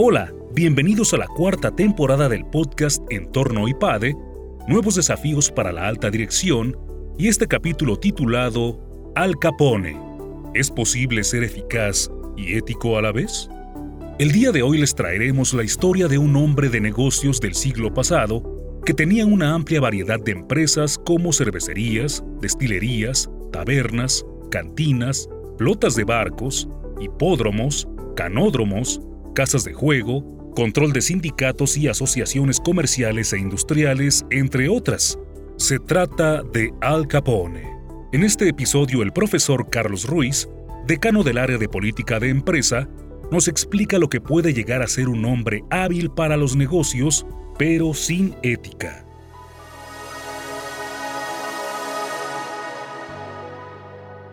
Hola, bienvenidos a la cuarta temporada del podcast Entorno IPADE, Nuevos desafíos para la alta dirección y este capítulo titulado Al Capone. ¿Es posible ser eficaz y ético a la vez? El día de hoy les traeremos la historia de un hombre de negocios del siglo pasado que tenía una amplia variedad de empresas como cervecerías, destilerías, tabernas, cantinas, flotas de barcos, hipódromos, canódromos, casas de juego, control de sindicatos y asociaciones comerciales e industriales, entre otras. Se trata de Al Capone. En este episodio el profesor Carlos Ruiz, decano del área de política de empresa, nos explica lo que puede llegar a ser un hombre hábil para los negocios, pero sin ética.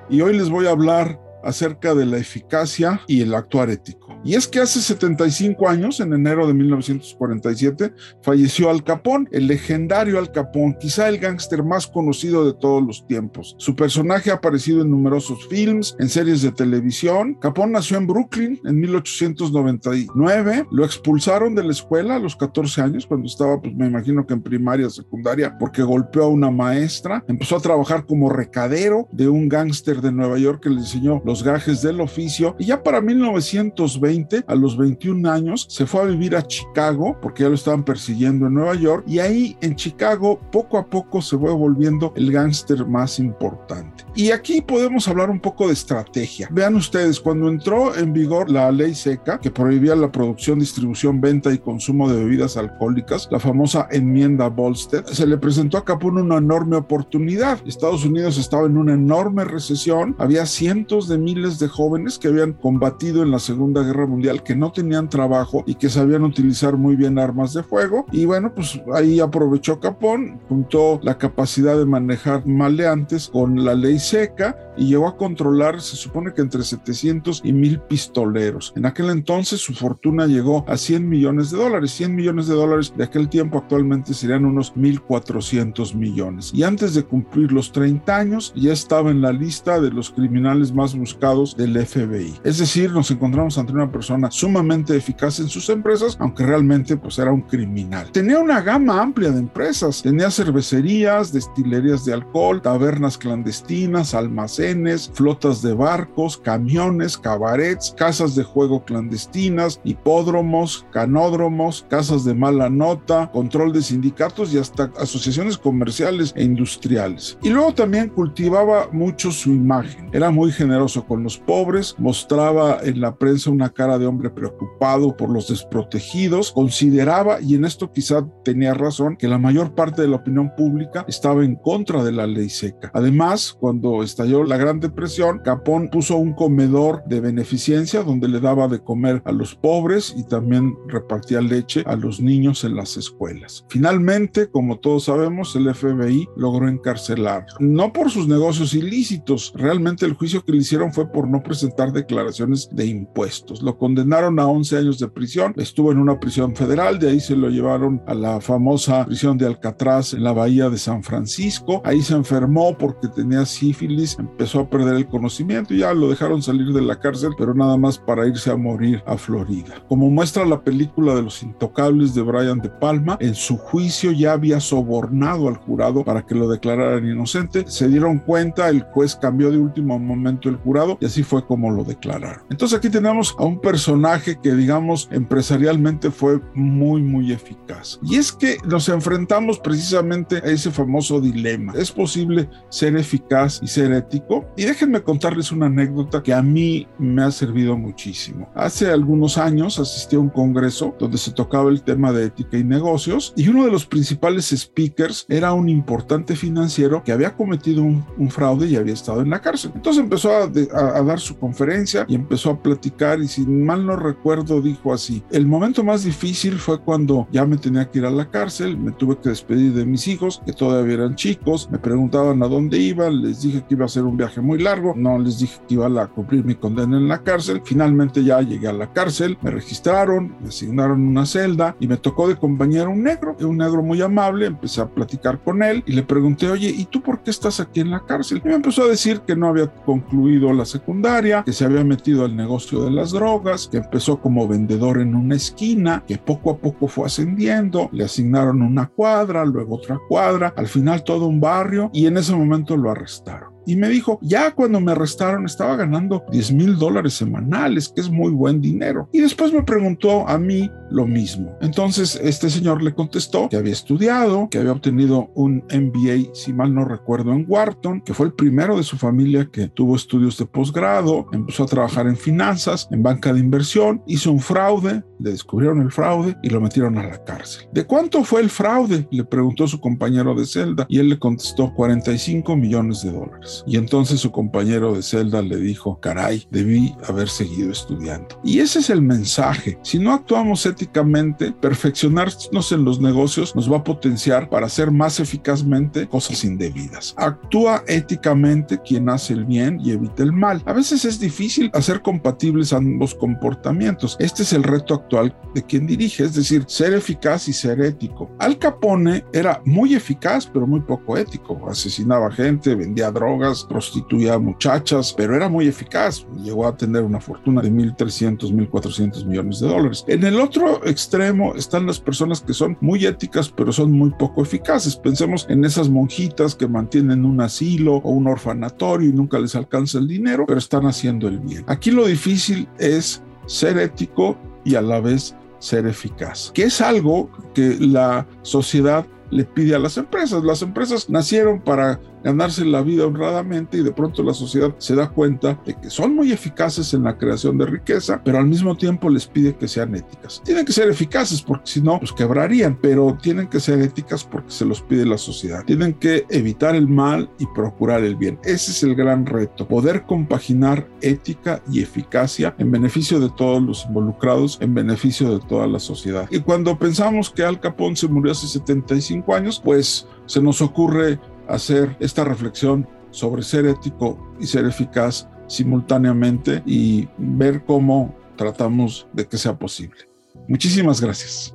Y hoy les voy a hablar acerca de la eficacia y el actuar ético. Y es que hace 75 años, en enero de 1947, falleció Al Capone, el legendario Al Capone, quizá el gángster más conocido de todos los tiempos. Su personaje ha aparecido en numerosos films, en series de televisión. Capone nació en Brooklyn en 1899. Lo expulsaron de la escuela a los 14 años, cuando estaba, pues me imagino que en primaria, secundaria, porque golpeó a una maestra. Empezó a trabajar como recadero de un gángster de Nueva York que le enseñó los gajes del oficio. Y ya para 1920, a los 21 años, se fue a vivir a Chicago porque ya lo estaban persiguiendo en Nueva York y ahí en Chicago poco a poco se fue volviendo el gángster más importante. Y aquí podemos hablar un poco de estrategia. Vean ustedes, cuando entró en vigor la ley seca que prohibía la producción, distribución, venta y consumo de bebidas alcohólicas, la famosa enmienda Volstead, se le presentó a Capone una enorme oportunidad. Estados Unidos estaba en una enorme recesión, había cientos de miles de jóvenes que habían combatido en la Segunda Guerra Mundial que no tenían trabajo y que sabían utilizar muy bien armas de fuego. Y bueno, pues ahí aprovechó Capón, juntó la capacidad de manejar maleantes con la ley seca y llegó a controlar, se supone que entre 700 y 1000 pistoleros. En aquel entonces su fortuna llegó a 100 millones de dólares. 100 millones de dólares de aquel tiempo actualmente serían unos 1400 millones. Y antes de cumplir los 30 años ya estaba en la lista de los criminales más buscados del FBI. Es decir, nos encontramos ante una persona sumamente eficaz en sus empresas, aunque realmente pues era un criminal. Tenía una gama amplia de empresas. Tenía cervecerías, destilerías de alcohol, tabernas clandestinas, almacenes flotas de barcos, camiones, cabarets, casas de juego clandestinas, hipódromos, canódromos, casas de mala nota, control de sindicatos y hasta asociaciones comerciales e industriales. Y luego también cultivaba mucho su imagen. Era muy generoso con los pobres, mostraba en la prensa una cara de hombre preocupado por los desprotegidos, consideraba, y en esto quizá tenía razón, que la mayor parte de la opinión pública estaba en contra de la ley seca. Además, cuando estalló la Gran Depresión, Capón puso un comedor de beneficencia donde le daba de comer a los pobres y también repartía leche a los niños en las escuelas. Finalmente, como todos sabemos, el FBI logró encarcelar, no por sus negocios ilícitos, realmente el juicio que le hicieron fue por no presentar declaraciones de impuestos. Lo condenaron a 11 años de prisión, estuvo en una prisión federal, de ahí se lo llevaron a la famosa prisión de Alcatraz en la bahía de San Francisco, ahí se enfermó porque tenía sífilis, empezó a perder el conocimiento y ya lo dejaron salir de la cárcel, pero nada más para irse a morir a Florida. Como muestra la película de los intocables de Brian De Palma, en su juicio ya había sobornado al jurado para que lo declararan inocente. Se dieron cuenta, el juez cambió de último momento el jurado y así fue como lo declararon. Entonces aquí tenemos a un personaje que digamos empresarialmente fue muy muy eficaz. Y es que nos enfrentamos precisamente a ese famoso dilema. ¿Es posible ser eficaz y ser ético? Y déjenme contarles una anécdota que a mí me ha servido muchísimo. Hace algunos años asistí a un congreso donde se tocaba el tema de ética y negocios y uno de los principales speakers era un importante financiero que había cometido un, fraude y había estado en la cárcel. Entonces empezó a, a dar su conferencia y empezó a platicar y si mal no recuerdo dijo así, el momento más difícil fue cuando ya me tenía que ir a la cárcel, me tuve que despedir de mis hijos que todavía eran chicos, me preguntaban a dónde iban, les dije que iba a ser un viaje muy largo, no les dije que iba a cumplir mi condena en la cárcel, finalmente ya llegué a la cárcel, me registraron, me asignaron una celda y me tocó de compañero un negro, un negro muy amable, empecé a platicar con él y le pregunté, oye, ¿y tú por qué estás aquí en la cárcel? Y me empezó a decir que no había concluido la secundaria, que se había metido al negocio de las drogas, que empezó como vendedor en una esquina, que poco a poco fue ascendiendo, le asignaron una cuadra, luego otra cuadra, al final todo un barrio y en ese momento lo arrestaron y me dijo, ya cuando me arrestaron estaba ganando 10 mil dólares semanales, que es muy buen dinero. Y después me preguntó a mí lo mismo. Entonces este señor le contestó que había estudiado, que había obtenido un MBA, si mal no recuerdo, en Wharton, que fue el primero de su familia que tuvo estudios de posgrado, empezó a trabajar en finanzas, en banca de inversión, hizo un fraude, le descubrieron el fraude y lo metieron a la cárcel. ¿De cuánto fue el fraude? Le preguntó su compañero de celda y él le contestó 45 millones de dólares. Y entonces su compañero de celda le dijo, caray, debí haber seguido estudiando. Y ese es el mensaje. Si no actuamos éticamente, perfeccionarnos en los negocios nos va a potenciar para hacer más eficazmente cosas indebidas. Actúa éticamente quien hace el bien y evita el mal. A veces es difícil hacer compatibles ambos comportamientos. Este es el reto actual de quien dirige, es decir, ser eficaz y ser ético. Al Capone era muy eficaz, pero muy poco ético. Asesinaba gente, vendía drogas prostituía a muchachas, pero era muy eficaz. Llegó a tener una fortuna de 1.300, 1.400 millones de dólares. En el otro extremo están las personas que son muy éticas, pero son muy poco eficaces. Pensemos en esas monjitas que mantienen un asilo o un orfanatorio y nunca les alcanza el dinero, pero están haciendo el bien. Aquí lo difícil es ser ético y a la vez ser eficaz, que es algo que la sociedad le pide a las empresas. Las empresas nacieron para ganarse la vida honradamente y de pronto la sociedad se da cuenta de que son muy eficaces en la creación de riqueza, pero al mismo tiempo les pide que sean éticas. Tienen que ser eficaces porque si no, pues quebrarían, pero tienen que ser éticas porque se los pide la sociedad. Tienen que evitar el mal y procurar el bien. Ese es el gran reto, poder compaginar ética y eficacia en beneficio de todos los involucrados, en beneficio de toda la sociedad. Y cuando pensamos que Al Capone se murió hace 75 años, pues se nos ocurre hacer esta reflexión sobre ser ético y ser eficaz simultáneamente y ver cómo tratamos de que sea posible. Muchísimas gracias.